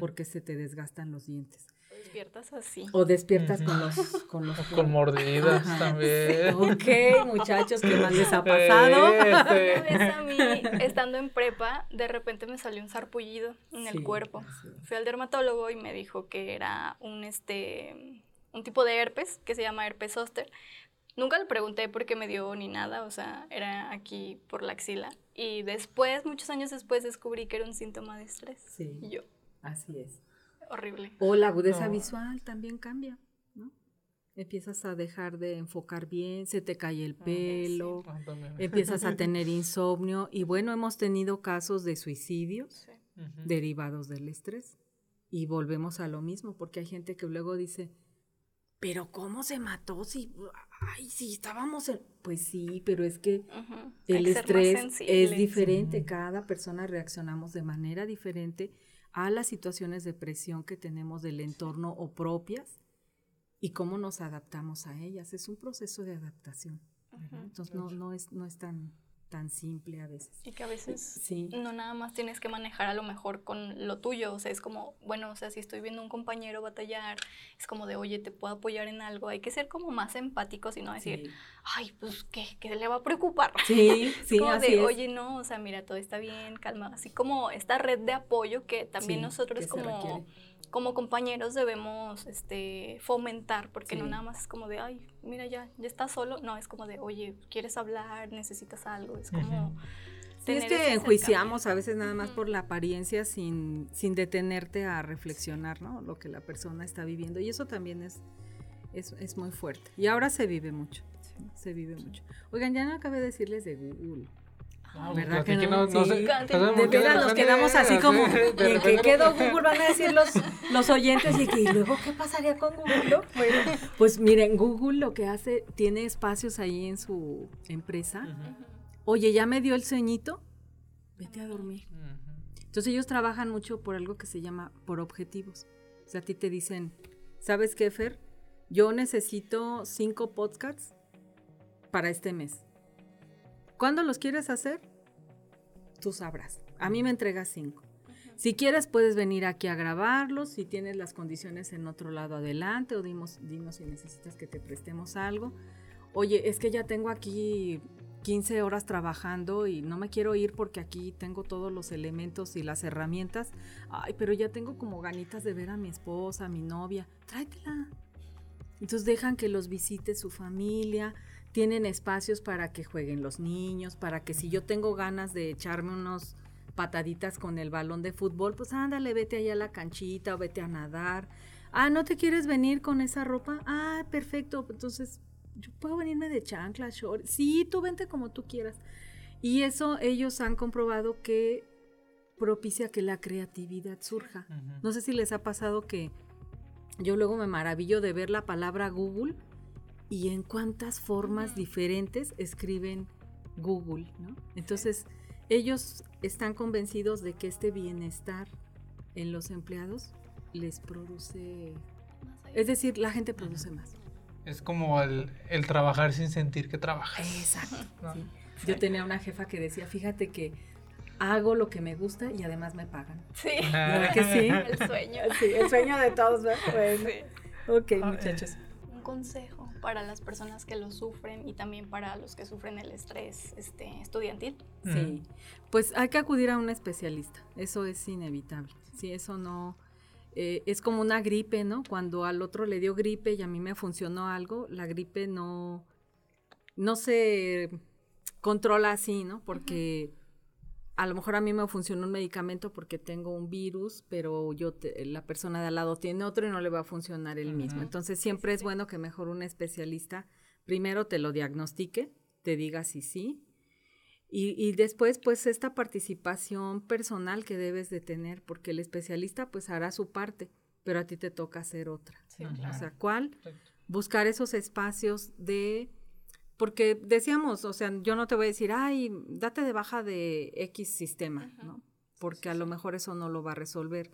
S4: porque se te desgastan los dientes.
S2: Despiertas así.
S4: O despiertas
S3: Ujú.
S4: con los con los
S3: Con mordidas
S4: Ajá.
S3: también.
S4: Ok, muchachos, ¿qué más les ha pasado?
S2: Una
S3: Este,
S2: vez a mí, estando en prepa, de repente me salió un sarpullido en el
S4: Sí,
S2: cuerpo.
S4: sí.
S2: Fui al dermatólogo y me dijo que era un, este, un tipo de herpes que se llama herpes zóster. Nunca le pregunté por qué me dio ni nada, o sea, era aquí por la axila. Y después, muchos años después, descubrí que era un síntoma de estrés.
S4: Sí.
S2: Y yo,
S4: Así es.
S2: Horrible.
S4: O la agudeza
S3: No.
S4: visual también cambia, ¿no? Empiezas a dejar de enfocar bien, se te cae el pelo,
S3: ah, también.
S4: empiezas a tener insomnio y bueno, hemos tenido casos de suicidios
S2: Sí.
S4: Derivados del estrés. Y volvemos a lo mismo, porque hay gente que luego dice, pero ¿cómo se mató? Si, ay, si estábamos en... Pues sí, pero es que el
S2: que ser más
S4: estrés es diferente, cada persona reaccionamos de manera diferente a las situaciones de presión que tenemos del entorno o propias y cómo nos adaptamos a ellas. Es un proceso de adaptación. Entonces no, no es, no es tan, tan simple a veces.
S2: Y que a veces
S4: Sí.
S2: no nada más tienes que manejar a lo mejor con lo tuyo, o sea, es como, bueno, o sea, si estoy viendo a un compañero batallar, es como de, oye, te puedo apoyar en algo, hay que ser como más empáticos y no decir, ay, pues, ¿qué, qué le va a preocupar?
S4: Sí, sí,
S2: como
S4: así
S2: de,
S4: es.
S2: oye, no, o sea, mira, todo está bien, calma, así como esta red de apoyo que también
S4: Sí,
S2: nosotros
S4: que
S2: como. Como compañeros debemos este, fomentar, porque no nada más es como de, ay, mira, ya, ya estás solo, no, es como de, oye, ¿quieres hablar? ¿Necesitas algo? Es como...
S4: Sí, es que enjuiciamos a veces nada más por la apariencia sin, sin detenerte a reflexionar, ¿no? Lo que la persona está viviendo. Y eso también es, es, es muy fuerte. Y ahora se vive mucho. Se vive mucho. Oigan, ya no acabé de decirles de Google.
S3: Ah,
S4: ¿Verdad que
S3: platiquen,
S4: no?
S3: no sé,
S4: Sí.
S3: no sé
S2: De
S4: veras nos quedamos así como, ¿y en qué quedó Google? Van a decir los, los oyentes y que ¿y luego qué pasaría con Google. no? Bueno, pues miren, Google lo que hace, tiene espacios ahí en su empresa. Oye, ya me dio el sueñito, vete a dormir. Entonces ellos trabajan mucho por algo que se llama por objetivos. O sea, a ti te dicen, ¿sabes qué, Fer? Yo necesito cinco podcasts para este mes. ¿Cuándo los quieres hacer? Tú sabrás. A mí me entregas cinco. Si quieres, puedes venir aquí a grabarlos. Si tienes las condiciones en otro lado, adelante. O dimos, dinos si necesitas que te prestemos algo. Oye, es que ya tengo aquí 15 horas trabajando y no me quiero ir porque aquí tengo todos los elementos y las herramientas. Ay, pero ya tengo como ganitas de ver a mi esposa, a mi novia. Tráetela. Entonces dejan que los visite su familia, tienen espacios para que jueguen los niños, para que si yo tengo ganas de echarme unos pataditas con el balón de fútbol, pues ándale, vete allá a la canchita o vete a nadar. Ah, ¿no te quieres venir con esa ropa? Ah, perfecto. Entonces, yo puedo venirme de chancla, short. Sí, tú vente como tú quieras. Y eso ellos han comprobado que propicia que la creatividad surja. No sé si les ha pasado que yo luego me maravillo de ver la palabra Google y en cuántas formas diferentes escriben Google, ¿no? Entonces, ellos están convencidos de que este bienestar en los empleados les produce,
S2: Más allá.
S4: es decir, la gente produce más.
S3: Es como el, el trabajar sin sentir que trabajas.
S4: Exacto.
S3: ¿no?
S4: sí. Yo tenía una jefa que decía, fíjate que hago lo que me gusta y además me pagan.
S2: Sí,
S4: ¿Verdad que sí?
S2: el sueño.
S4: Sí, el sueño de todos, ¿verdad? Bueno,
S2: Sí.
S4: ok,
S3: Ah,
S4: muchachos.
S2: Un consejo para las personas que lo sufren y también para los que sufren el estrés este, estudiantil.
S4: Sí, pues hay que acudir a un especialista, eso es inevitable. Si eso no, eh, es como una gripe, ¿no? Cuando al otro le dio gripe y a mí me funcionó algo, la gripe no, no se controla así, ¿no? Porque a lo mejor a mí me funcionó un medicamento porque tengo un virus, pero yo te- la persona de al lado tiene otro y no le va a funcionar el mismo. Entonces siempre es bueno que mejor un especialista primero te lo diagnostique, te diga si sí, y, y después, pues, esta participación personal que debes de tener, porque el especialista, pues, hará su parte, pero a ti te toca hacer otra.
S2: Sí, claro.
S4: O sea, ¿cuál? Buscar esos espacios de... Porque decíamos, o sea, yo no te voy a decir, ay, date de baja de X sistema. ¿no? Porque a lo mejor eso no lo va a resolver.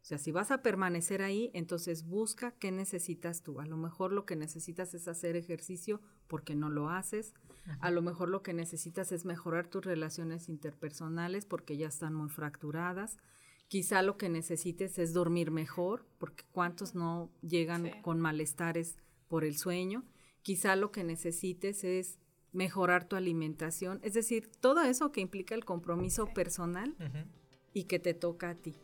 S4: O sea, si vas a permanecer ahí, entonces busca qué necesitas tú. A lo mejor lo que necesitas es hacer ejercicio porque no lo haces. A lo mejor lo que necesitas es mejorar tus relaciones interpersonales porque ya están muy fracturadas. Quizá lo que necesites es dormir mejor porque cuántos no llegan
S2: Sí.
S4: con malestares por el sueño. Quizá lo que necesites es mejorar tu alimentación. Es decir, todo eso que implica el compromiso personal y que te toca a ti.
S2: Sí,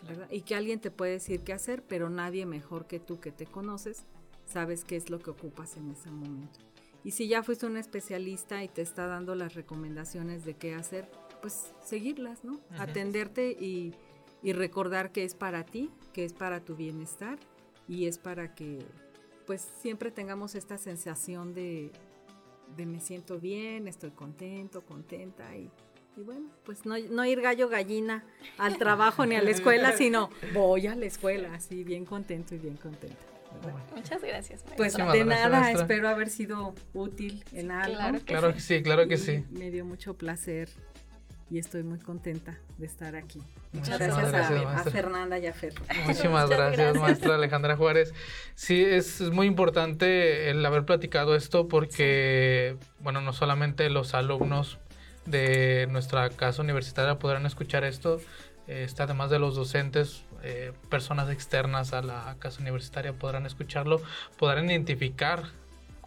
S2: claro.
S4: ¿verdad? Y que alguien te puede decir qué hacer, pero nadie mejor que tú que te conoces sabes qué es lo que ocupas en ese momento. Y si ya fuiste un especialista y te está dando las recomendaciones de qué hacer, pues seguirlas, ¿no? Atenderte y, y recordar que es para ti, que es para tu bienestar y es para que pues siempre tengamos esta sensación de, de me siento bien, estoy contento, contenta y, y bueno, pues no, no ir gallo gallina al trabajo ni a la escuela, sino voy a la escuela, así bien contento y bien contenta.
S2: Muchas gracias.
S4: Pues
S3: Muchísimas
S4: de
S3: gracias,
S4: nada,
S3: maestra.
S4: espero haber sido útil en algo.
S2: claro que
S3: Claro que sí, claro que
S4: Y
S3: sí.
S4: Me dio mucho placer y estoy muy contenta de estar aquí. Muchas gracias,
S3: gracias,
S4: a-. Fernanda y a Fer.
S3: Muchísimas
S2: Muchas
S3: gracias,
S2: gracias.
S3: maestra Alejandra Juárez. Sí, es muy importante el haber platicado esto porque, bueno, no solamente los alumnos de nuestra casa universitaria podrán escuchar esto, este, además de los docentes, eh, personas externas a la casa universitaria podrán escucharlo, podrán identificar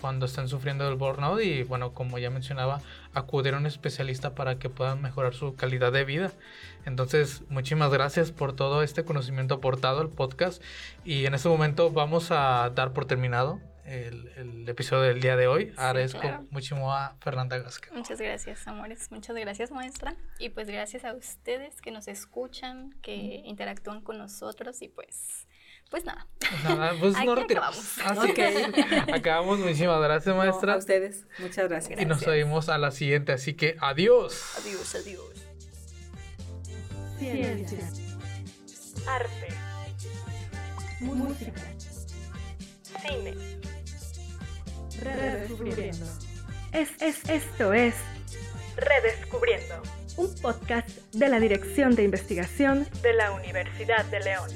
S3: cuando estén sufriendo del burnout y, bueno, como ya mencionaba, acudir a un especialista para que puedan mejorar su calidad de vida. Entonces, muchísimas gracias por todo este conocimiento aportado al podcast. Y en este momento vamos a dar por terminado el, el episodio del día de hoy. Agradezco
S2: claro.
S3: muchísimo a Fernanda Gasca.
S2: Muchas gracias, amores. Muchas gracias, maestra. Y pues gracias a ustedes que nos escuchan, que interactúan con nosotros y pues, pues nada.
S3: Pues nada, pues
S2: Aquí
S3: no retiramos.
S2: acabamos.
S3: Así que acabamos. Muchísimas gracias,
S4: No,
S3: maestra.
S4: a ustedes, muchas gracias.
S3: y nos oímos a la siguiente. Así que adiós.
S2: Adiós, adiós.
S1: Ciencia, arte, música, cine, redescubriendo. Es, es, esto es Redescubriendo, un podcast de la Dirección de Investigación de la Universidad de León.